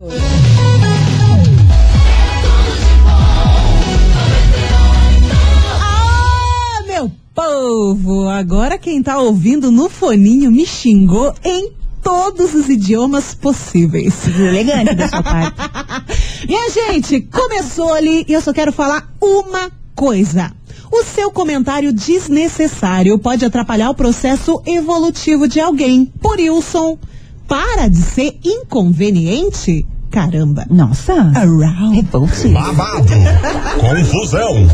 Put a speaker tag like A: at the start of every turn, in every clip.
A: Ah, meu povo! Agora quem tá ouvindo no foninho me xingou em todos os idiomas possíveis.
B: Elegante da sua parte.
A: Minha gente, começou ali e eu só quero falar uma coisa. O seu comentário desnecessário pode atrapalhar o processo evolutivo de alguém. Por Wilson, para de ser inconveniente. Caramba.
B: Nossa.
A: Around.
C: Babado, confusão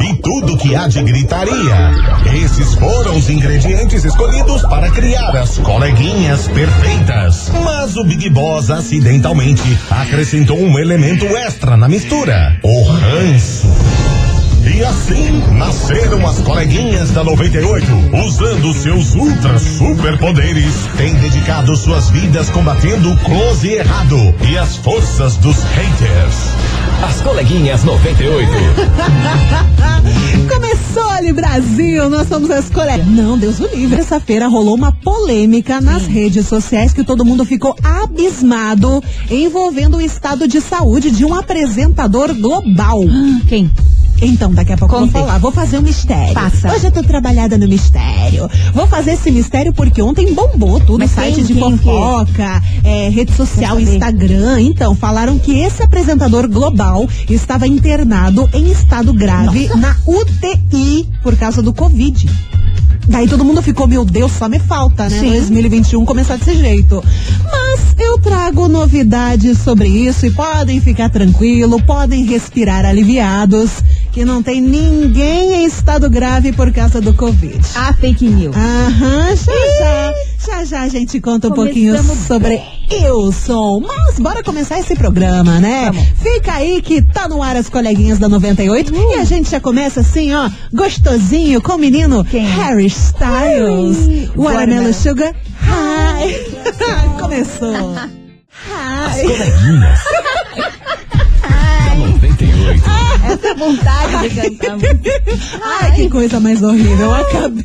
C: e tudo que há de gritaria. Esses foram os ingredientes escolhidos para criar as coleguinhas perfeitas. Mas o Big Boss acidentalmente acrescentou um elemento extra na mistura: o ranço. E assim nasceram as coleguinhas da 98, usando seus ultra superpoderes, têm dedicado suas vidas combatendo o close e errado e as forças dos haters.
D: As coleguinhas 98.
A: Começou ali, Brasil, nós somos as colegas. Não, Deus o livre. Essa-feira rolou uma polêmica nas redes sociais que todo mundo ficou abismado envolvendo o estado de saúde de um apresentador global.
B: Quem?
A: Então, daqui a pouco eu
B: Conte.
A: vou falar. Vou fazer um mistério.
B: Passa.
A: Hoje eu tô trabalhada no mistério. Vou fazer esse mistério porque ontem bombou tudo.
B: Mas
A: site
B: quem,
A: de
B: quem,
A: fofoca, é, rede social? Instagram. Então, falaram que esse apresentador global estava internado em estado grave na UTI por causa do Covid. Daí todo mundo ficou, meu Deus, só me falta, né?
B: Sim.
A: 2021 começar desse jeito. Mas eu trago novidades sobre isso e podem ficar tranquilo, podem respirar aliviados, que não tem ninguém em estado grave por causa do Covid.
B: A fake news.
A: Aham, já já. Já já a gente conta um pouquinho
B: Começamos
A: sobre Wilson. Mas bora começar esse programa, né?
B: Vamos.
A: Fica aí que tá no ar as coleguinhas da 98 e a gente já começa assim, ó, gostosinho com o menino
B: Quem?
A: Harry Styles.
B: Ai,
A: Watermelon
B: Watermelon.
A: Sugar. Hi. Começou.
D: As
A: Hi.
D: coleguinhas. da 98.
B: Essa vontade de cantar.
A: Ai, que coisa mais horrível. Eu acabei.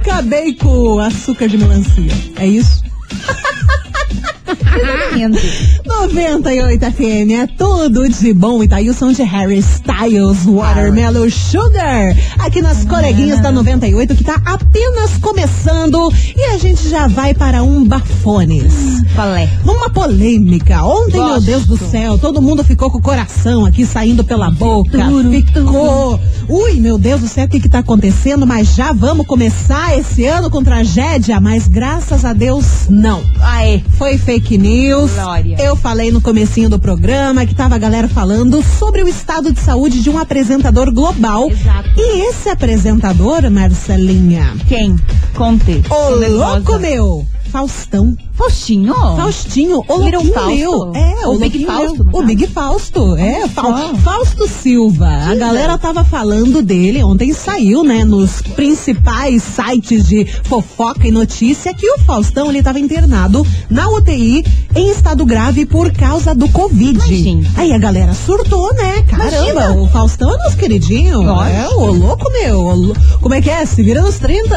A: Acabei com açúcar de melancia. É isso?
B: Exatamente.
A: 98 FM é tudo de bom. Itaílson de Harry Styles, Watermelon Sugar. Aqui nas coleguinhas da 98 que tá apenas começando. E a gente já vai para um bafones.
B: Qual é?
A: Numa polêmica. Ontem, meu
B: Gosto.
A: Deus do céu, todo mundo ficou com o coração aqui saindo pela boca. Ficou. Ui, meu Deus do céu, o que que tá acontecendo? Mas já vamos começar esse ano com tragédia. Mas graças a Deus, não.
B: Aê.
A: Foi fake news.
B: Glória.
A: Eu falei no comecinho do programa que tava a galera falando sobre o estado de saúde de um apresentador global.
B: Exato.
A: E esse apresentador, Marcelinha,
B: Quem? Conte. nervosa.
A: louco meu, Faustão.
B: Faustinho?
A: Faustinho, o
B: Little Fausto?
A: meu. É, o,
B: O Big Fausto,
A: O. Big Fausto, é. Fa-
B: só.
A: Fausto Silva. A galera tava falando dele, ontem saiu, né, nos principais sites de fofoca e notícia que o Faustão, ele tava internado na UTI em estado grave por causa do Covid.
B: Imagina.
A: Aí a galera surtou, né? Caramba,
B: Imagina.
A: o Faustão é nosso queridinho. É, o louco meu. o lou- Como é que é? Se vira nos 30?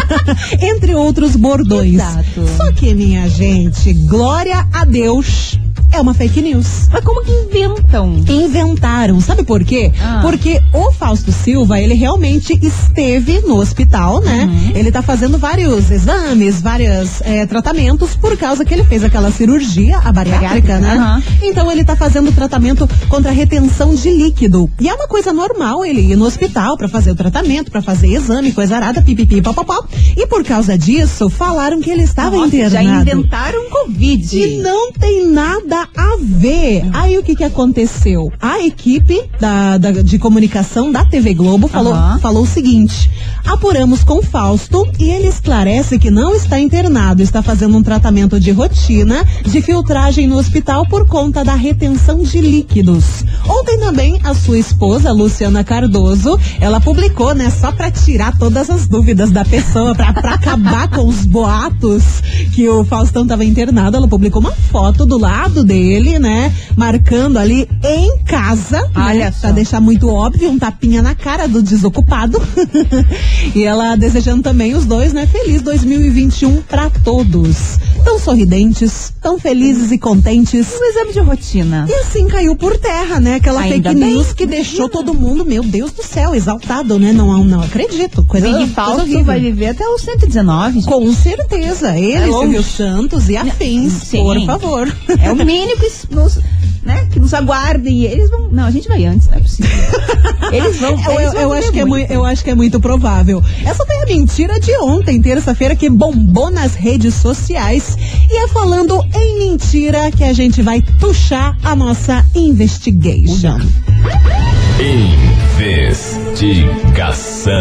A: Entre outros bordões.
B: Exato.
A: Só que, minha gente, glória a Deus, é uma fake news.
B: Mas como que inventam?
A: Inventaram, sabe por quê?
B: Ah.
A: Porque o Fausto Silva, ele realmente esteve no hospital, né?
B: Uhum.
A: Ele tá fazendo vários exames, vários eh, tratamentos, por causa que ele fez aquela cirurgia, a bariátrica, né?
B: aham.
A: Então ele tá fazendo tratamento contra retenção de líquido. E é uma coisa normal ele ir no hospital pra fazer o tratamento, pra fazer exame, coisa arada, pipipi, papapá. E por causa disso, falaram que ele estava
B: Nossa,
A: internado.
B: já inventaram Covid.
A: E não tem nada a ver. Aí o que que aconteceu? A equipe da, da- de comunicação da TV Globo falou, falou o seguinte: apuramos com o Fausto e ele esclarece que não está internado, está fazendo um tratamento de rotina de filtragem no hospital por conta da retenção de líquidos. Ontem também a sua esposa, Luciana Cardoso, ela publicou, né, só pra tirar todas as dúvidas da pessoa, pra, pra acabar com os boatos que o Faustão tava internado, ela publicou uma foto do lado dele, né, marcando ali em casa, né,
B: Olha
A: pra
B: só.
A: deixar muito óbvio, um tapinha na cara do desocupado. e ela desejando também os dois, né, feliz 2021 pra todos. Tão sorridentes, tão felizes e contentes.
B: O exame de rotina.
A: E assim caiu por terra, né? Aquela
B: Ainda
A: fake
B: bem.
A: news que deixou todo mundo, meu Deus do céu, exaltado, né? Não, não acredito. Coisa,
B: Big
A: coisa horrível.
B: vai viver até os 119. gente.
A: Com certeza. Ele,
B: É.
A: Silvio Santos e afins,
B: Sim.
A: por favor.
B: É o mínimo que nos, né, que nos aguardem. E eles vão. Não, a gente vai antes, não é possível. Eles vão.
A: Eu,
B: eles vão
A: eu acho que é
B: muito.
A: muito, eu acho que é muito provável. Essa foi a mentira de ontem, terça-feira, que bombou nas redes sociais. E é falando em mentira que a gente vai puxar a nossa investigation.
D: Investigação.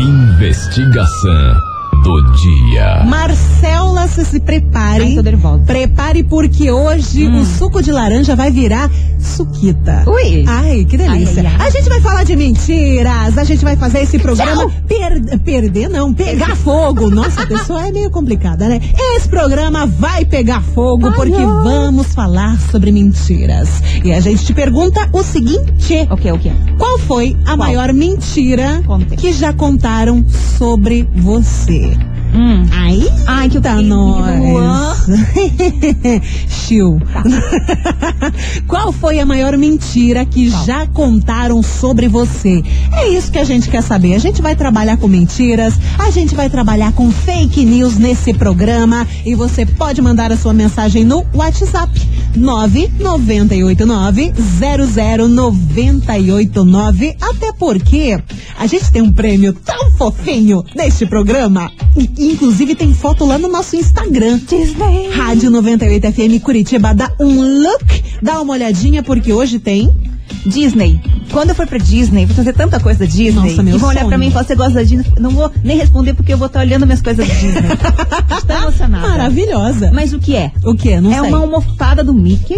D: Investigação do dia.
A: Marcela, se se prepare.
B: Ai, tô nervosa.
A: Prepare porque hoje o suco de laranja vai virar suquita.
B: Ui.
A: Ai, que delícia.
B: Ai, ai, ai.
A: A gente vai falar de mentiras, a gente vai fazer esse programa per- perder, não, pegar fogo. Nossa, a pessoa é meio complicada, né? Esse programa vai pegar fogo porque vamos falar sobre mentiras. E a gente te pergunta o seguinte:
B: O que, o que?
A: qual foi a maior mentira
B: Conte.
A: que já contaram sobre você?
B: Hum.
A: Aí
B: Ai, que
A: tá nós. Chiu. Qual foi a maior mentira que já contaram sobre você? É isso que a gente quer saber. A gente vai trabalhar com mentiras, a gente vai trabalhar com fake news nesse programa e você pode mandar a sua mensagem no WhatsApp 998900989. Até porque a gente tem um prêmio tão fofinho neste programa. Inclusive tem foto lá no nosso Instagram.
B: Disney.
A: Rádio 98 FM Curitiba. Dá um look, dá uma olhadinha, porque hoje tem.
B: Disney. Quando eu for pra Disney, vou fazer tanta coisa da Disney.
A: Nossa, meu
B: e vão olhar
A: sonho.
B: pra mim e falar, você gosta da Disney? Não vou nem responder porque eu vou estar olhando minhas coisas da Disney. Estou emocionada.
A: Maravilhosa.
B: Mas o que é?
A: O que? Não
B: é
A: sei.
B: uma almofada do Mickey.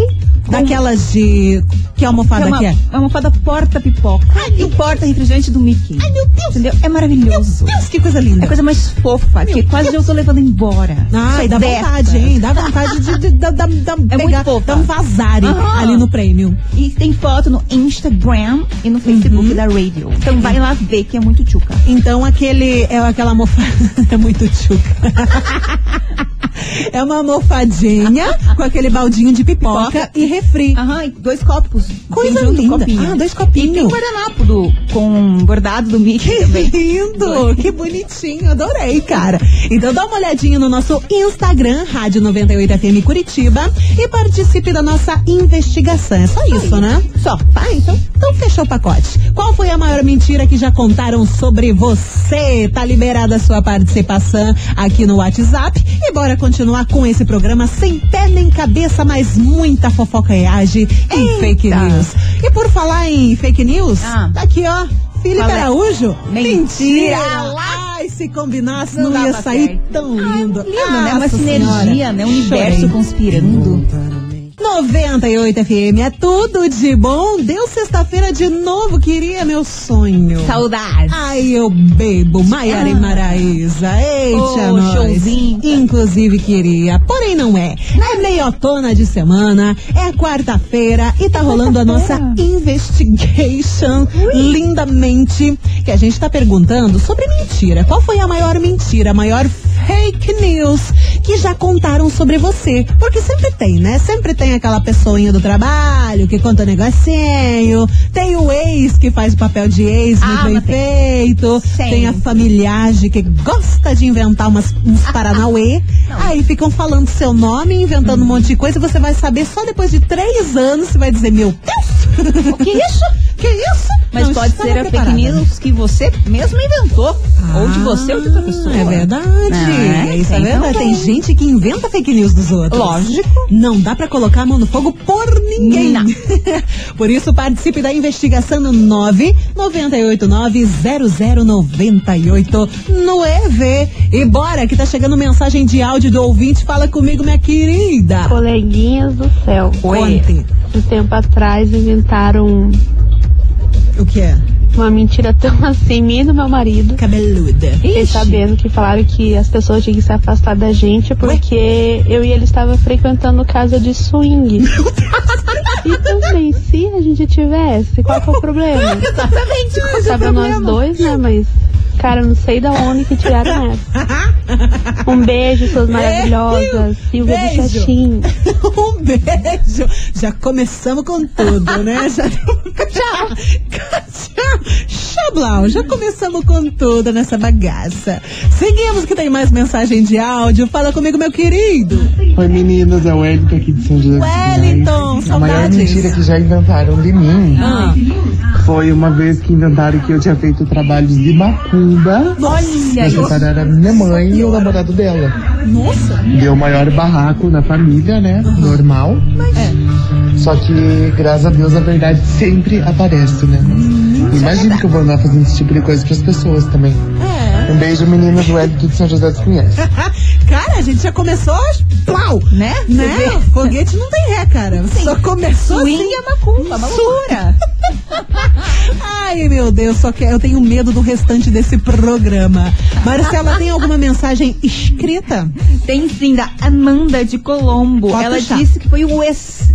A: Daquelas de. Que almofada
B: é uma,
A: que é?
B: é uma almofada porta-pipoca. E o porta-refrigerante do Mickey.
A: Ai, meu Deus!
B: Entendeu? É maravilhoso.
A: Deus, que coisa linda.
B: É a coisa mais fofa, que quase eu tô levando embora.
A: Ai,
B: Sou
A: dá
B: dessa.
A: vontade, hein? Dá vontade de, de, de, de-
B: É muito
A: pegar,
B: fofa.
A: dar um vazare
B: Aham.
A: ali no prêmio.
B: E tem foto no Instagram e no Facebook
A: Uhum.
B: da Radio. Então vai lá ver que é muito tchuca.
A: Então aquele é aquela almofada é muito tchuca. é uma almofadinha com aquele baldinho de pipoca,
B: Pipoca.
A: e refri.
B: Aham, dois copos.
A: Coisa
B: junto,
A: linda.
B: copinho.
A: Ah, dois
B: E tem
A: copinhos.
B: um guardanapo do, com bordado do Mickey
A: Que
B: também.
A: lindo, que bonitinho, adorei, cara. Então dá uma olhadinha no nosso Instagram, Rádio 98FM Curitiba, e participe da nossa investigação. É só isso, né?
B: Só.
A: Tá, então, então fechou o pacote. Qual foi a maior mentira que já contaram sobre você? Tá liberada a sua participação aqui no WhatsApp. E bora continuar com esse programa sem pé nem cabeça, mas muita fofocaiagem e fake news. E por falar em fake news,
B: Ah.
A: tá aqui, ó. Felipe
B: Qual é?
A: Araújo?
B: Mentira!
A: Ai, se combinasse
B: Não
A: não, ia sair
B: certo.
A: tão lindo.
B: lindo, né? Uma sinergia,
A: Senhora.
B: né? Um universo
A: Chorei.
B: conspirando.
A: 98 FM é tudo de bom. Deu sexta-feira de novo, queria meu sonho.
B: Saudades.
A: Ai, eu bebo Maiara e Maraísa. Eita, nós.
B: showzinho.
A: Inclusive queria, porém não é. É meiotona de semana, é quarta-feira e tá rolando a nossa investigation lindamente, que a gente tá perguntando sobre mentira. Qual foi a maior mentira, a maior fake news que já contaram sobre você? Porque sempre tem, né? Sempre tem aquela pessoinha do trabalho que conta negocinho, tem o ex que faz o papel de ex muito
B: Ah,
A: bem
B: mas tem.
A: feito,
B: Sempre.
A: tem a familiagem que gosta de inventar umas, uns paranauê, aí ficam falando seu nome, inventando um monte de coisa, e você vai saber só depois de três anos, você vai dizer, meu Deus!
B: O que é isso?
A: que isso?
B: Mas
A: Não
B: pode ser a fake news que você mesmo inventou. ou de você ou de outra pessoa.
A: É verdade.
B: É,
A: isso é
B: tem
A: verdade. Tem
B: também.
A: gente que inventa fake news dos outros.
B: Lógico.
A: Não dá pra colocar a mão no fogo por ninguém.
B: Não.
A: por isso, participe da investigação no 998900988 no EV. E bora, que tá chegando mensagem de áudio do ouvinte. Fala comigo, minha querida.
E: Coleguinhas do céu.
A: Conte.
E: Um tempo atrás inventaram
A: O que é?
E: Uma mentira tão assim, minha e do meu marido.
A: Cabeluda.
E: Fiquei
B: Ixi.
E: sabendo que falaram que as pessoas tinham que se afastar da gente porque eu e ele estava frequentando casa de swing. E também, se a gente tivesse, qual que é o problema?
B: Exatamente. qual é
E: Só pra nós dois, né? Mas Cara, não sei da onde que tiraram essa. Um beijo, suas maravilhosas. Silvia do
A: Beijo.
E: Chatinho.
A: um beijo. Já começamos com tudo, né? Já... Tchau. Tchau. Xablau, já começamos com tudo nessa bagaça. Seguimos que tem mais mensagem de áudio. Fala comigo, meu querido.
F: Oi meninas, é o Wellington aqui de São José
A: Wellington,
F: Pinhais. A maior
A: saudades.
F: mentira que já inventaram de mim
A: Ah,
F: foi uma vez que inventaram que eu tinha feito trabalhos de macumba
B: Olha,
F: pra separar a minha mãe e o namorado dela.
A: nossa.
F: Deu o maior barraco na família, né? Normal. Só que, graças a Deus, a verdade sempre aparece, né? Imagina que eu vou andar fazendo esse tipo de coisa pras pessoas também.
A: É.
F: Um beijo, meninas, Wellington de São José dos Pinhais.
A: Cara, a gente já começou, plau,
B: né?
A: né? Foguete não tem ré, cara. Só começou
B: Swing
A: assim.
B: é macumba, uma loucura.
A: Ai, meu Deus, só que eu tenho medo do restante desse programa. Marcela, tem alguma mensagem escrita?
B: Tem sim, da Amanda de Colombo.
A: Pode
B: Ela
A: puxar.
B: disse que foi o ex.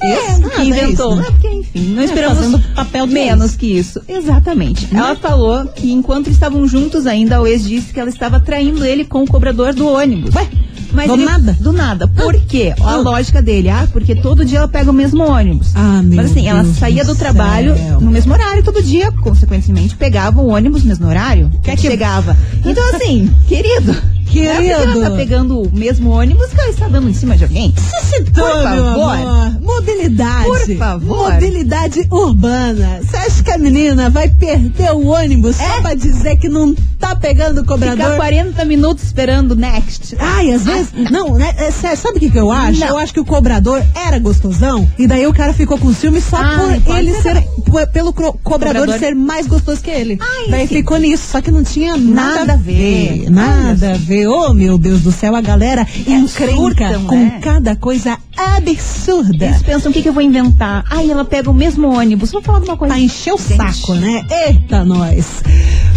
A: Ex?
B: que inventou.
A: é isso, né?
B: É enfim, não
A: É,
B: esperamos
A: fazendo papel
B: menos que isso. Exatamente. Ela falou que enquanto estavam juntos ainda, o ex disse que ela estava traindo ele com o cobrador do ônibus.
A: Ué,
B: Mas
A: do
B: ele-
A: nada?
B: Do nada. Por quê? A
A: Ah.
B: lógica dele, ah, porque todo dia ela pega o mesmo ônibus.
A: Ah, meu
B: Mas assim, ela
A: Deus
B: saía
A: do
B: trabalho
A: céu.
B: no mesmo horário todo dia, consequentemente pegava o ônibus no mesmo horário que
A: que-
B: chegava. Então assim, querido,
A: Querido.
B: não é porque ela tá pegando o mesmo ônibus que ela está dando em cima de alguém.
A: Citou,
B: Por favor.
A: amor. Mobilidade.
B: Por favor.
A: Mobilidade urbana. Você acha que a menina vai perder o ônibus só pra dizer que não tá pegando o cobrador?
B: É? Ficar 40 minutos esperando o next.
A: Ai, às vezes. Não, né? é sabe o que, que eu acho?
B: Não.
A: Eu acho que o cobrador era gostosão. E daí o cara ficou com ciúme só
B: Ai,
A: por ele
B: ser
A: Pelo cobrador,
B: Cobrador.
A: ser mais gostoso que ele.
B: Ai,
A: daí
B: sim.
A: ficou nisso. Só que não tinha nada,
B: Nada a ver.
A: Nada a ver. Oh, meu Deus do céu, a galera encrenca
B: surtam,
A: com
B: né?
A: cada coisa absurda.
B: Eles pensam, o que, que eu vou inventar? Ai, ela pega o mesmo ônibus. Vou falar alguma coisa.
A: Pra encher o
B: Gente.
A: saco, né? Eita, nós.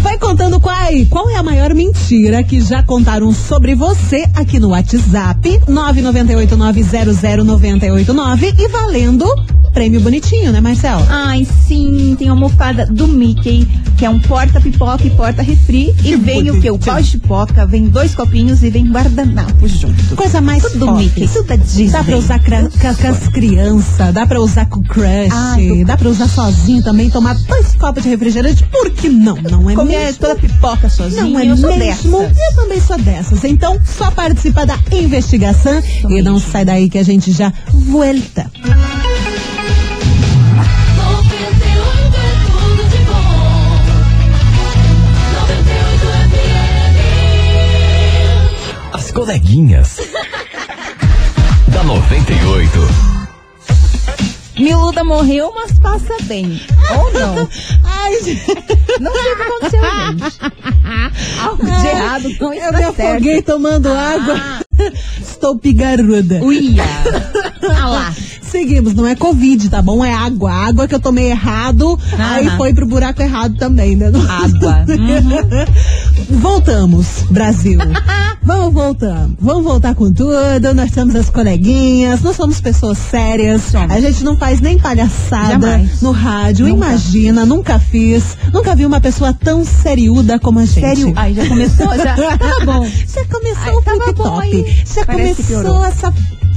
A: Vai contando qual, qual é a maior mentira que já contaram sobre você aqui no WhatsApp 998900989 e valendo prêmio bonitinho, né, Marcelo?
B: Ai, sim, tem uma almofada do Mickey, que é um porta-pipoca e porta-refri. E vem o quê? O pau de pipoca, vem dois copinhos e vem guardanapo junto.
A: Coisa mais
B: Tudo. Mickey, tudo da Disney.
A: Dá pra usar com as crianças, dá pra usar com crush,
B: Ai,
A: dá pra usar sozinho também, tomar dois copos de refrigerante, por que não? Não é
B: Comer
A: mesmo?
B: toda a pipoca sozinho,
A: Não é
B: eu
A: mesmo?
B: dessas.
A: Eu também sou dessas. Então, só participa da investigação e não sai daí que a gente já volta.
D: Coleguinhas. da 98.
B: Miluda morreu, mas passa bem. Ou não.
A: Ai, gente,
B: Não sei o que aconteceu, gente. Algo de errado não
A: eu
B: está
A: me
B: certo.
A: afoguei tomando água. Estou pigarruda.
B: Uia. Ah lá.
A: Seguimos, não é Covid, tá bom? É água. Água que eu tomei errado, aí foi pro buraco errado também, né?
B: Água.
A: Voltamos, Brasil. Vamos voltar. Vamos voltar com tudo. Nós somos as coleguinhas, nós somos pessoas sérias.
B: Somos.
A: A gente não faz nem palhaçada
B: Jamais.
A: no rádio.
B: Nunca.
A: Imagina, nunca fiz. Nunca vi uma pessoa tão seriúda como a gente.
B: Sério? Ai, já começou? Já? Tá bom.
A: Já começou
B: Ai,
A: o
B: aí.
A: Já
B: Parece
A: começou essa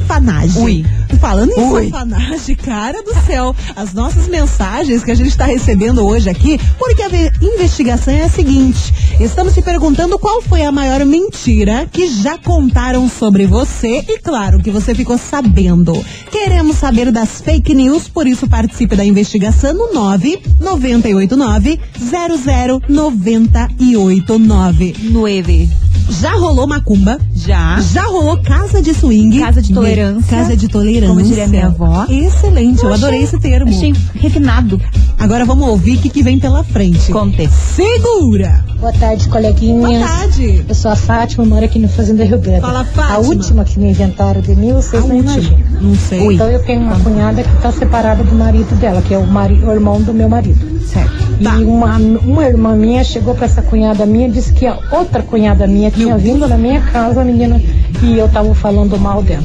A: fanagem.
B: Ui.
A: Falando em safanagem, cara do céu, as nossas mensagens que a gente está recebendo hoje aqui, porque a ve- investigação é a seguinte: estamos te perguntando qual foi a maior mentira que já contaram sobre você e, claro, que você ficou sabendo. Queremos saber das fake news, por isso participe da investigação no 998900989. 989.
B: Nueve.
A: Já rolou macumba?
B: Já.
A: Já rolou casa de swing.
B: Casa de tolerância.
A: Casa de tolerância.
B: Como diria minha avó.
A: Excelente, eu,
B: Eu
A: adorei
B: achei-
A: esse termo.
B: Achei refinado.
A: Agora vamos ouvir o que, que vem pela frente.
B: Conte.
A: Segura!
G: Boa tarde,
A: Boa
G: coleguinhas.
A: tarde!
G: Eu sou a Fátima, moro aqui no Fazenda Rio Grande.
A: Fala, Fátima.
G: A última que me inventaram de mim, vocês
A: A
G: não
A: última.
G: imaginam.
A: Não sei.
G: Então eu tenho uma cunhada que está separada do marido dela, que é o, mari- o irmão do meu marido.
B: Certo.
A: Tá.
G: E uma, uma irmã minha chegou para essa cunhada minha e disse que a outra cunhada minha tinha vindo na minha casa, a menina, e eu tava falando mal dela.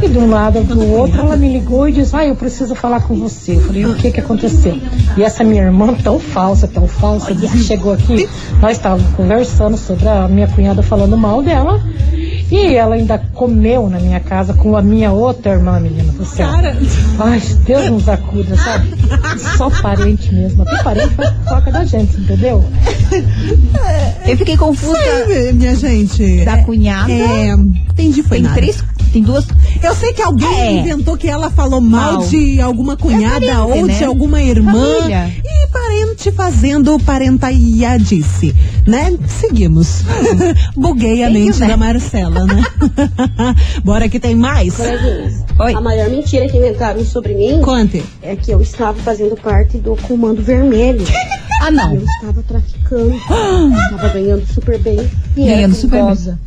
G: E de um lado do outro, ela me ligou e disse: Ah, eu preciso falar com você. Eu falei: O que que aconteceu? E essa minha irmã, tão falsa, tão falsa, disse que chegou aqui. Nós estávamos conversando sobre a minha cunhada falando mal dela. E ela ainda comeu na minha casa com a minha outra irmã, menina do céu. Ai, Deus nos acuda, sabe? Só parente mesmo. Até parente faz foca da gente, entendeu?
B: Eu fiquei confusa
A: Ai, minha gente.
B: da cunhada.
A: É, entendi, foi
B: Tem
A: nada.
B: três, tem duas.
A: Eu sei que alguém
B: É.
A: inventou que ela falou mal,
B: Mal.
A: de alguma cunhada
B: É parente,
A: ou
B: né?
A: de alguma irmã.
B: Família.
A: E parente fazendo parentaiadice, né? Seguimos. Buguei a mente da Marcela, né? Bora que tem mais.
H: Coleguinhas,
B: Oi.
H: a maior mentira que inventaram sobre mim
A: Conte.
H: é que eu estava fazendo parte do Comando Vermelho.
B: Ah, não.
H: Eu estava traficando, estava ganhando super bem. E
B: Ganhando
H: era
B: super bem.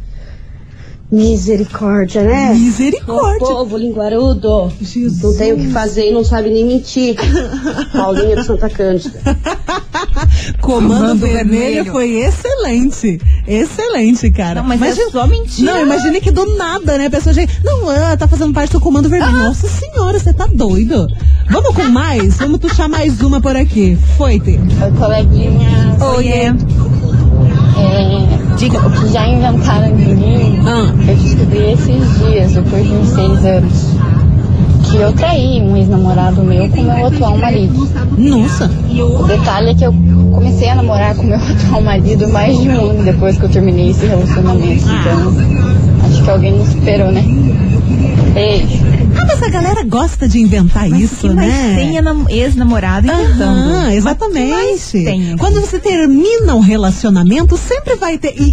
H: Misericórdia, né?
A: Misericórdia.
H: O povo linguarudo.
A: Jesus.
H: Não tem o que fazer e não sabe nem mentir. Paulinha de Santa Cândida.
A: Comando,
B: Comando
A: vermelho,
B: Vermelho.
A: foi excelente. Excelente, cara.
B: Não, mas é
A: Imagina-
B: só mentira.
A: Não, imagine que do nada, né? A pessoa já. Não, ah, tá fazendo parte do comando vermelho.
B: Ah.
A: Nossa senhora, você tá doido. Vamos com mais? Vamos puxar mais uma por aqui. Foi, Tê.
I: Oi, coleguinha.
B: Oiê.
I: É,
B: Diga.
I: o que já inventaram de mim,
A: Ah.
I: eu descobri esses dias, depois de uns seis anos, que eu traí um ex-namorado meu com meu atual marido.
A: Nossa.
I: O detalhe é que eu comecei a namorar com meu atual marido mais de um ano depois que eu terminei esse relacionamento. Então, acho que alguém me superou, né? Beijo.
A: Ah, mas a galera gosta de inventar
B: Mas
A: isso,
B: que mais
A: né?
B: tem nam- ex-namorado inventando.
A: Aham,
B: Mas o que
A: exatamente.
B: mais tem aqui?
A: Quando você termina um relacionamento, sempre vai ter. E,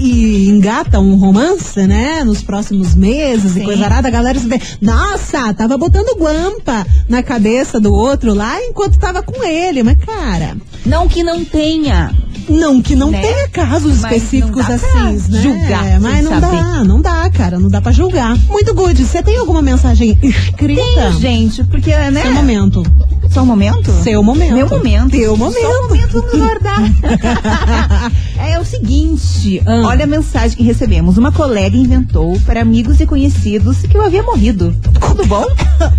A: e engata um romance, né? Nos próximos meses e
B: Sim.
A: coisa arada, a galera se vê. Nossa, tava botando guampa na cabeça do outro lá enquanto tava com ele. Mas, cara,
B: Não que não tenha.
A: não que não
B: Né?
A: tenha casos
B: Mas
A: específicos assim, né?
B: julgar
A: mas
B: sem
A: não
B: saber.
A: dá, não dá, cara. Não dá pra julgar. Muito good. Você tem alguma mensagem escrita?
B: Tem, gente, porque, né?
A: Seu momento.
B: Só um momento?
A: Seu momento.
B: Meu momento.
A: Teu momento.
B: Só um momento, vamos guardar. é o seguinte,
A: Ah.
B: olha a mensagem que recebemos. Uma colega inventou para amigos e conhecidos que eu havia morrido. Tudo bom?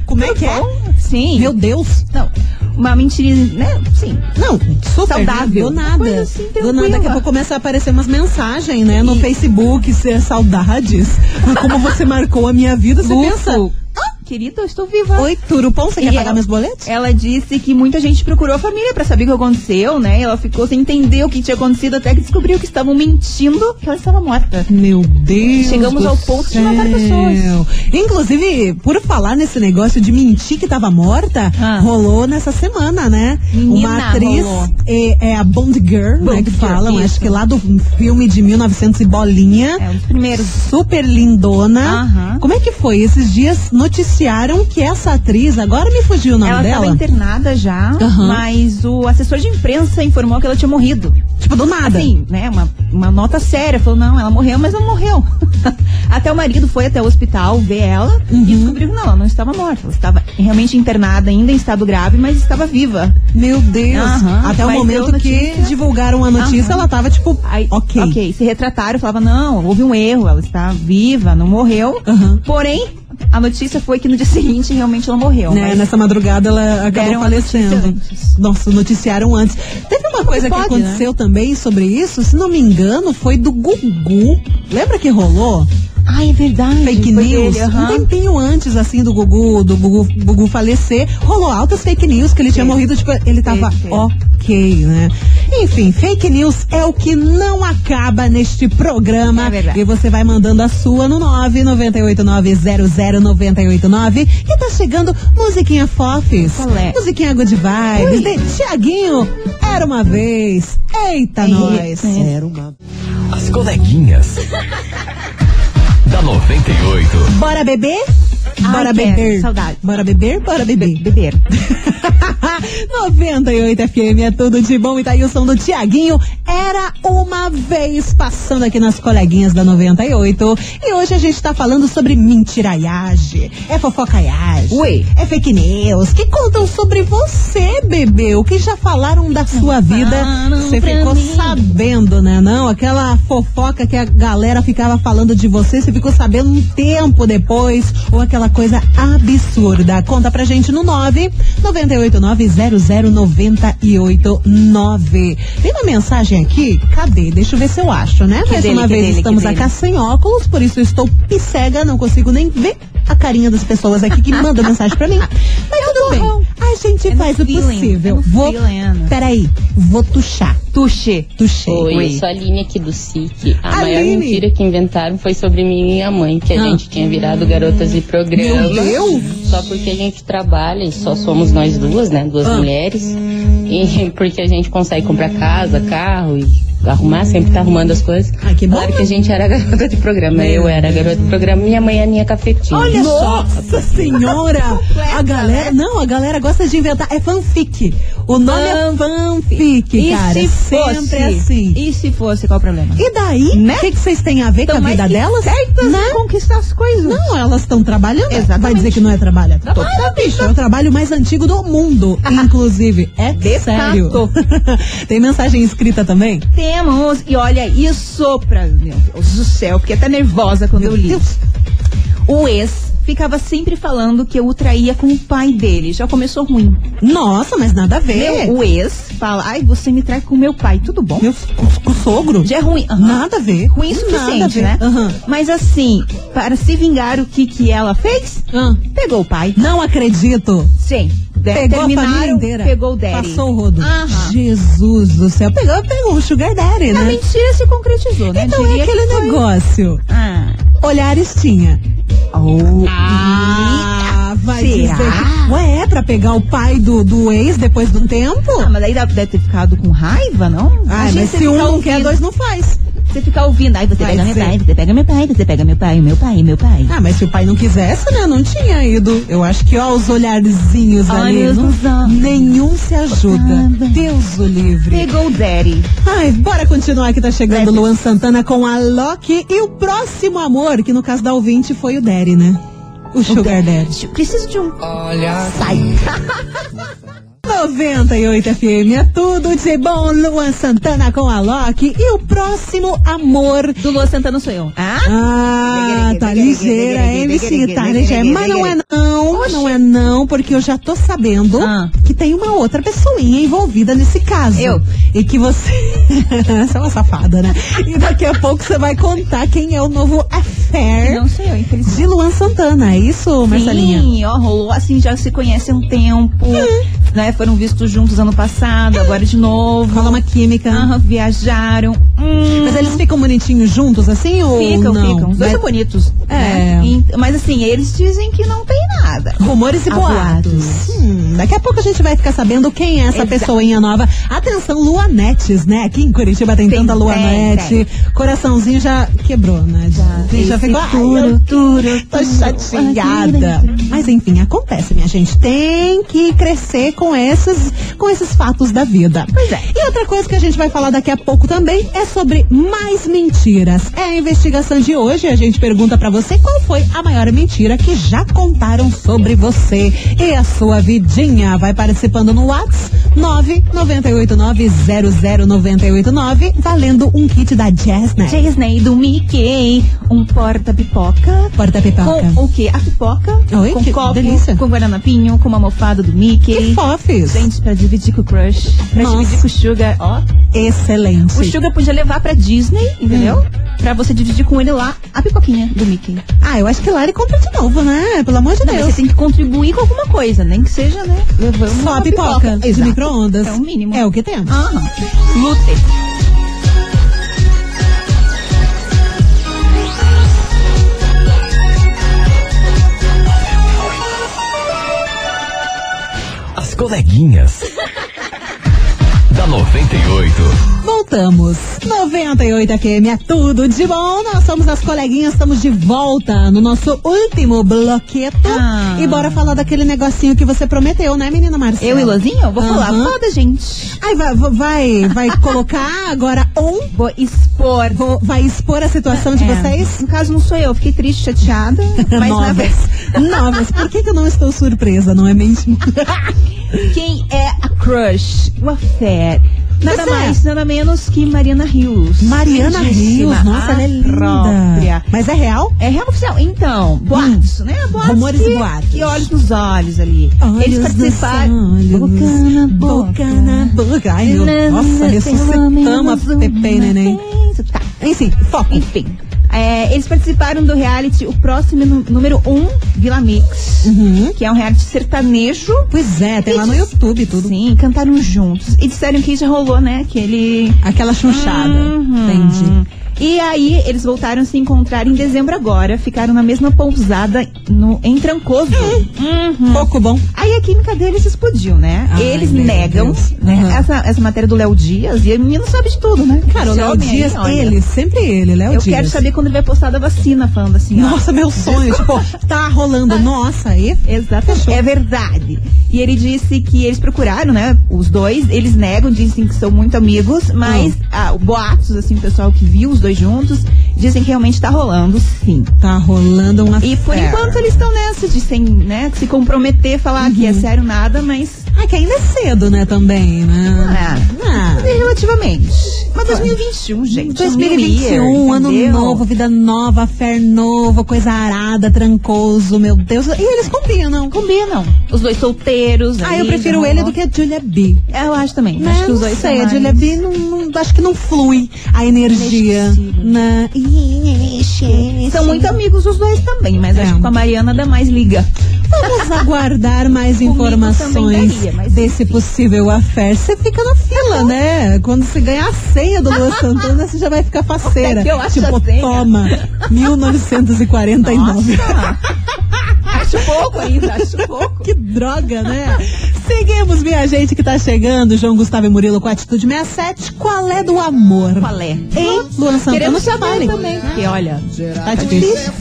A: Como é que é?
B: Bom? Sim.
A: Meu Deus.
B: Não, uma mentira, né? Sim.
A: Não, super.
B: Saudável.
A: Do
B: Uma
A: nada.
B: assim,
A: do nada, daqui a pouco começa a aparecer umas mensagens, né? No
B: E-
A: Facebook, ser saudades. Como você marcou a minha vida, você pensa.
B: Querida, eu estou viva.
A: Oi, Turupom, você quer
B: E
A: pagar
B: ela-
A: meus boletos?
B: Ela disse que muita gente procurou a família pra saber o que aconteceu, né? Ela ficou sem entender o que tinha acontecido até que descobriu que estavam mentindo que ela estava morta.
A: Meu Deus.
B: Chegamos ao ponto de
A: céu.
B: matar pessoas.
A: Inclusive, por falar nesse negócio de mentir que tava morta,
B: Ah.
A: rolou nessa semana, né?
B: Menina,
A: Uma atriz é, é a Bond Girl, né?
B: Bond
A: Que
B: Girl,
A: falam, acho
B: isso.
A: que lá do filme de 1900 e bolinha.
B: É um dos primeiros.
A: super lindona.
B: Aham.
A: Como é que foi? Esses dias noticiaram que essa atriz, agora me fugiu o nome
B: Ela
A: dela.
B: estava internada já,
A: Aham.
B: mas o assessor de imprensa informou que ela tinha morrido.
A: Tipo, do nada.
B: Assim, né? Uma, uma nota séria. Falou, não, ela morreu, mas não morreu. até o marido foi até o hospital ver ela
A: Uhum.
B: e descobriu que não, ela não estava morta. Ela estava realmente internada, ainda em estado grave, mas estava viva.
A: Meu Deus.
B: Aham.
A: Até o
B: Mas
A: momento
B: deu
A: que divulgaram a notícia, ela tava tipo,
B: Aí,
A: ok.
B: ok, se retrataram, falava, não, houve um erro, ela está viva, não morreu. Porém, a notícia foi que no dia seguinte realmente ela morreu.
A: Né, nessa madrugada ela acabou falecendo. Nossa, noticiaram antes. Teve uma coisa que
B: pode,
A: aconteceu também sobre isso, se não me engano, foi do Gugu. Lembra que rolou?
B: Ah, é verdade.
A: fake
B: foi
A: news.
B: dele,
A: Um tempinho antes, assim, do Gugu, do Gugu, Gugu falecer, rolou altas fake news que ele tinha morrido, tipo, ele tava ok, né? Enfim, fake news é o que não acaba neste programa.
B: É verdade.
A: E você vai mandando a sua no 998900989 que tá chegando musiquinha fofes.
B: Qual é?
A: Musiquinha good vibes. De Tiaguinho, era uma vez. Eita, nós.
B: é.
D: As coleguinhas. da 98.
A: Bora beber?
B: Ai,
A: Bora
B: quero,
A: beber.
B: saudade.
A: Bora beber? Bora beber.
B: Beber.
A: 98 FM é tudo de bom e tá aí o som do Tiaguinho. Era uma vez passando aqui nas coleguinhas da 98. E hoje a gente tá falando sobre mentiraiagem, é fofocaiagem,
B: Ui.
A: é fake news, que contam sobre você, bebê. O que já falaram da sua vida, você ficou
B: mim.
A: sabendo, né? Não, aquela fofoca que a galera ficava falando de você, você ficou sabendo um tempo depois, ou aquela coisa absurda. Conta pra gente no 9 989 Tem uma mensagem aqui? Cadê? Deixa eu ver se eu acho, né?
B: Que
A: Mais
B: dele,
A: uma vez
B: dele,
A: estamos acá sem óculos, por isso eu estou cega, não consigo nem ver a carinha das pessoas aqui que mandam mensagem pra mim. Mas tudo bem. A gente
B: É
A: faz o
B: feeling,
A: possível.
B: é
A: vou.
B: feeling.
A: Peraí, vou tuchar.
B: Tuxê.
A: Tuchei.
J: Oi,
B: Oi.
J: eu sou a Aline aqui do SIC. A maior
A: Aline.
J: mentira que inventaram foi sobre mim e minha mãe, que a
A: Ah.
J: gente tinha virado garotas de programa.
A: Meu Deus!
J: Só porque a gente trabalha e só somos nós duas, né? Duas
A: Ah.
J: mulheres. E porque a gente consegue comprar casa, carro e arrumar, sempre tá arrumando as coisas.
A: Ai, que bom.
J: Claro que a gente era garota de programa. Eu era garota de programa e minha mãe é a minha cafetinha.
A: Olha só, nossa senhora! A galera, não, a galera gosta de inventar. É fanfic. O nome é fanfic,
B: E
A: cara.
B: se fosse?
A: Sempre assim.
B: E se fosse, qual o problema?
A: E daí? O
B: Né?
A: que, que vocês têm a ver com a vida delas?
B: certas
A: Né?
B: conquistar as coisas.
A: Não, elas estão trabalhando.
B: Exatamente.
A: Vai dizer que não é trabalho? É trabalho, bicho. É o trabalho mais antigo do mundo, inclusive. É
B: De
A: sério. Tem mensagem escrita também?
B: Temos, e olha isso pra. Meu Deus do céu, fiquei até nervosa quando
A: Meu
B: eu li.
A: Deus.
B: O ex ficava sempre falando que eu o traía com o pai dele. Já começou ruim.
A: Nossa, mas nada a ver.
B: Meu, o ex fala, ai, você me trai com meu pai. Tudo bom?
A: Meu com, o sogro?
B: Já é ruim. Aham.
A: Nada a ver.
B: Ruim suficiente, né?
A: Aham.
B: Mas assim, para se vingar, o que que ela fez?
A: Ah,
B: Pegou o pai.
A: não acredito.
B: Sim. De-
A: Pegou a família inteira.
B: Pegou o daddy.
A: Passou o rodo.
B: Aham.
A: Jesus do céu. Pegou, pegou o sugar daddy,
B: A
A: né?
B: mentira se concretizou, né?
A: Então é
B: Diria
A: aquele
B: que foi-
A: negócio.
B: Ah.
A: Olhares tinha.
B: Oh.
A: Ah, vai
B: Será?
A: dizer que... Ué, é pra pegar o pai do, do ex depois de um tempo?
B: Ah, mas daí deve ter ficado com raiva, não? Imagina
A: mas se um não quer, dois não faz.
B: Você ficar ouvindo, aí você
A: Vai
B: pega meu
A: ser.
B: pai, você pega meu pai, você pega meu pai, meu pai, meu pai.
A: Ah, mas se o pai não quisesse, né? Não tinha ido. Eu acho que, ó, os olharzinhos ali.
B: Olhos
A: não-
B: nos olhos.
A: nenhum se ajuda.
B: Nada.
A: Deus o livre.
B: Pegou o daddy.
A: Ai, bora continuar que tá chegando Luan Santana com a Loki e o próximo amor, que no caso da ouvinte foi o Daddy, né? O Sugar Daddy.
B: Preciso de um.
A: Sai. 98 FM é tudo de bom. Luan Santana com a Loki e o próximo amor.
B: Do Lua Santana sou eu. Ah?
A: Ah, tá ligeira, hein, bichinha? Tá ligeira. Mas não é não, não é não, porque eu já tô sabendo
B: Ah.
A: que tem uma outra pessoinha envolvida nesse caso.
B: Eu.
A: E que você... você é uma safada, né? E daqui a pouco você vai contar quem é o novo affair
B: Não sou eu, infelizmente.
A: de Luan Santana. É isso, Marcelinha?
B: Sim, ó, rolou assim, já se conhece há um tempo, né? Foram vistos juntos ano passado, agora de novo.
A: Rola uma química.
B: Aham, viajaram. Hum,
A: Mas eles ficam bonitinhos juntos, assim, ou
B: ficam,
A: não?
B: ficam. Os dois são bonitos.
A: É.
B: né? Mas assim, eles dizem que não tem nada.
A: Rumores e boatos.
B: boatos.
A: Hum, daqui a pouco a gente vai ficar sabendo quem é essa
B: Exato.
A: pessoinha nova. Atenção, Luanetes, né? Aqui em Curitiba tem,
B: Tem,
A: tanta
B: tem,
A: Luanete. Coraçãozinho já quebrou, né? Já, já ficou.
B: Turo, turo,
A: tô chateada. Mas enfim, acontece, minha gente. Tem que crescer com esses, com esses fatos da vida.
B: Pois é.
A: E outra coisa que a gente vai falar daqui a pouco também é sobre mais mentiras. É a investigação de hoje. A gente pergunta pra você qual foi a maior mentira que já contaram sobre você e a sua vidinha. Vai participando no WhatsApp 998900989 valendo um kit da Jazznet.
B: Disney do Mickey, um porta-pipoca.
A: Porta pipoca.
B: Com o quê? A pipoca.
A: Oi,
B: com
A: que
B: copo,
A: delícia.
B: com guardanapinho, com uma mofada do Mickey.
A: Que fofes.
B: Gente, pra dividir com o crush. Pra
A: Nossa.
B: dividir com o Sugar. Ó,
A: Excelente.
B: o Sugar podia levar pra Disney, entendeu?
A: Hum.
B: Pra você dividir com ele lá a pipoquinha do Mickey.
A: Ah, eu acho que lá ele compra de novo, né? Pelo amor de
B: Não,
A: Deus.
B: você tem que contribuir com alguma coisa, nem que seja, né? Levando
A: Só
B: uma
A: a pipoca, de
B: Exato.
A: micro-ondas.
B: É o mínimo.
A: É o que temos.
B: Aham. Lute.
D: As coleguinhas. Da 98.
A: Voltamos. 98 FM é tudo de bom. Nós somos as coleguinhas, estamos de volta no nosso último bloqueto.
B: Ah.
A: E bora falar daquele negocinho que você prometeu, né, menina Marcela?
B: Eu e Lozinho? Vou falar.
A: Aham.
B: Foda, gente.
A: Ai, vai, vai, vai colocar agora on?
B: Vou expor.
A: Vou- vai expor a situação de
B: É.
A: vocês?
B: No caso, não sou eu. Fiquei triste, chateada. Mas na Verdade.
A: Novas. Por que, que eu não estou surpresa, não é mesmo?
B: Quem é a crush? O affair. Nada
A: Pois é.
B: mais, nada menos que Mariana Rios.
A: Mariana Rios, nossa, ela é linda.
B: própria.
A: Mas é real?
B: É real oficial. Então, boatos, né? Boatos
A: Rumores
B: que,
A: e boatos.
B: E olhos nos olhos ali.
A: Olhos
B: Eles participaram.
A: olhos,
B: Boca na
A: boca na boca. Ai, meu, nossa, ressuscitamos a Pepe Neném.
B: Tá.
A: Enfim, foco.
B: Enfim. É, eles participaram do reality O Próximo Nú- Número 1 um, Vila Mix,
A: Uhum.
B: que é um reality sertanejo.
A: Pois é, tem lá no YouTube tudo.
B: Sim, cantaram juntos. E disseram que já rolou, né? Aquele.
A: Aquela chunchada.
B: Uhum.
A: Entendi.
B: E aí, eles voltaram a se encontrar em dezembro agora. Ficaram na mesma pousada no, em Trancoso. Uhum.
A: Pouco bom.
B: Aí a química deles explodiu, né?
A: Ai,
B: eles negam, né?
A: Uhum.
B: Essa, essa matéria do Léo Dias, e a menina sabe de tudo, né?
A: Cara, o Léo
B: aí,
A: Dias,
B: olha,
A: ele, sempre ele, Léo
B: Eu
A: Dias.
B: quero saber quando ele vai postar da vacina, falando assim, ó.
A: Nossa, meu sonho. tipo, tá rolando. Nossa, aí.
B: Exatamente.
A: Fechou.
B: É verdade. E ele disse que eles procuraram, né? Os dois, eles negam, dizem que são muito amigos, mas ah, boatos, assim, o pessoal que viu os dois juntos, dizem que realmente tá rolando, sim.
A: Tá rolando uma
B: E por enquanto eles estão nessa de sem, né, se comprometer, falar que é sério nada, mas
A: Ah, que ainda é cedo, né, também, né?
B: é,
A: Ah.
B: relativamente. Mas 2021, gente.
A: 2021, ano
B: entendeu?
A: novo, vida nova, fé novo, coisa arada, trancoso, meu Deus. E eles combinam.
B: Combinam. Os dois solteiros.
A: Ah,
B: aí,
A: eu prefiro ele do que a Julia B.
B: Eu acho também.
A: Né?
B: Acho que os
A: não
B: dois
A: sei,
B: são
A: a Julia
B: mais-
A: B não, não- acho que não flui a energia.
B: Inesquecível.
A: Né?
B: São muito amigos os dois também, mas
A: É.
B: acho que com a Mariana dá mais liga.
A: Vamos aguardar mais
B: Comigo
A: informações
B: mas
A: desse possível affair. Você fica na fila, né? Quando você ganhar a senha do Lua Santana, você já vai ficar faceira.
B: É que eu acho
A: tipo, toma, 1949.
B: acho pouco ainda, acho pouco.
A: Que droga, né? Seguimos, minha gente, que tá chegando. João Gustavo e Murilo com a Atitude 67. Qual é do amor?
B: Qual é?
A: Hein, Luan Santana?
B: Queremos saber
A: fale.
B: também, porque olha,
A: Tá difícil.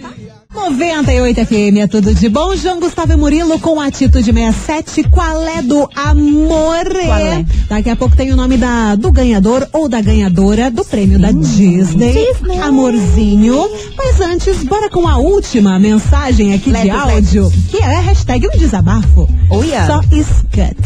A: 98 FM é tudo de bom. João Gustavo Murilo com Atitude 67. Qual é do amor?
B: Qual é?
A: Daqui a pouco tem o nome da, do ganhador ou da ganhadora do prêmio da Disney.
B: Disney.
A: Amorzinho. Mas antes, bora com a última mensagem aqui de áudio, que é a hashtag um desabafo.
B: Oh, yeah.
A: Só escut.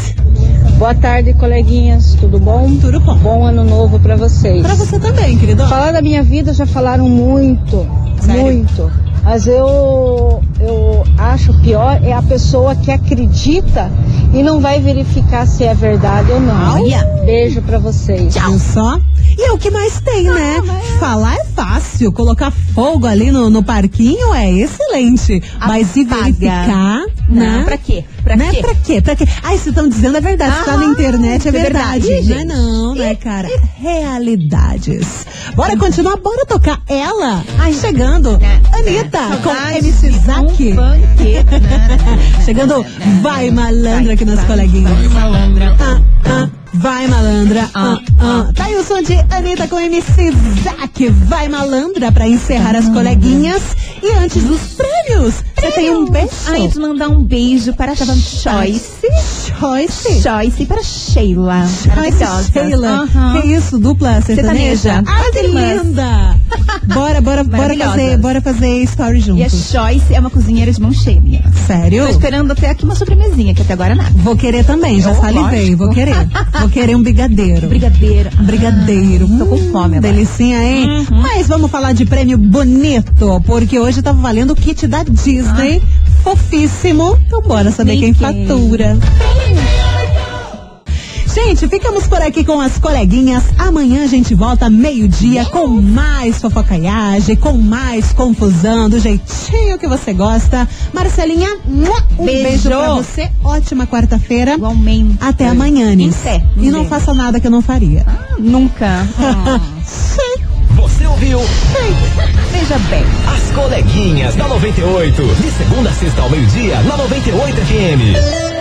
K: Boa tarde, coleguinhas. Tudo bom?
A: Tudo bom.
K: Bom ano novo pra vocês.
A: Pra você também, querido.
K: Falar da minha vida já falaram muito,
A: Sério?
K: muito. Mas eu eu acho pior é a pessoa que acredita e não vai verificar se é verdade ou não.
B: Olha.
K: Beijo pra vocês.
A: Viu só? E é o que mais tem, né? Falar é fácil, colocar fogo ali no, no parquinho é excelente. Mas e
B: Apaga.
A: verificar,
B: Não,
A: né?
B: pra quê? Pra
A: né?
B: quê?
A: Pra quê? Pra quê? Ai, se estão dizendo é verdade, se tá na
B: Ah,
A: internet é
B: é
A: verdade.
B: verdade,
A: não é não, né, cara? Realidades. Bora continuar, bora tocar ela. Ai, chegando.
B: Né?
A: Anitta, com
B: Saudade
A: MC Zack.
B: Um né?
A: Chegando, vai malandra aqui nas coleguinhas.
B: vai, malandra.
A: Ah, ah, vai malandra. Ah, ah. Tá aí o som de Anitta com MC Zack. Vai malandra pra encerrar as coleguinhas. E antes dos prêmios, você tem um beijo.
B: Antes de mandar um beijo para a Joyce.
A: Joyce.
B: Joyce e para Sheila. Maravilhosa.
A: Sheila.
B: Aham.
A: Que isso, dupla sertaneja?
B: Sertaneja.
A: Ah, que linda. Bora, bora, bora fazer, bora fazer story
B: E a
A: juntos.
B: Joyce é uma cozinheira de mão cheia, minha.
A: Sério?
B: Tô esperando até aqui uma sobremesinha, que até agora nada.
A: Vou querer também, já
B: Oh,
A: salivei,
B: lógico.
A: vou querer. Vou querer um brigadeiro.
B: Brigadeira.
A: Brigadeiro.
B: Tô com fome agora.
A: Delicinha, hein? Mas vamos falar de prêmio bonito, porque hoje tava valendo o kit da Disney. Fofíssimo. Então bora saber quem fatura. Gente, ficamos por aqui com as coleguinhas. Amanhã a gente volta meio-dia com mais fofocaiagem, com mais confusão, do jeitinho que você gosta. Marcelinha, um beijo,
B: Beijo.
A: pra você. Ótima quarta-feira.
B: Igualmente.
A: Até amanhã, Nis.
B: Em pé,
A: E não
B: beijo.
A: faça nada que eu não faria.
B: Nunca. Ah.
D: Você ouviu
B: Veja bem.
D: As Coleguinhas da 98. De segunda a sexta ao meio-dia, na 98 FM.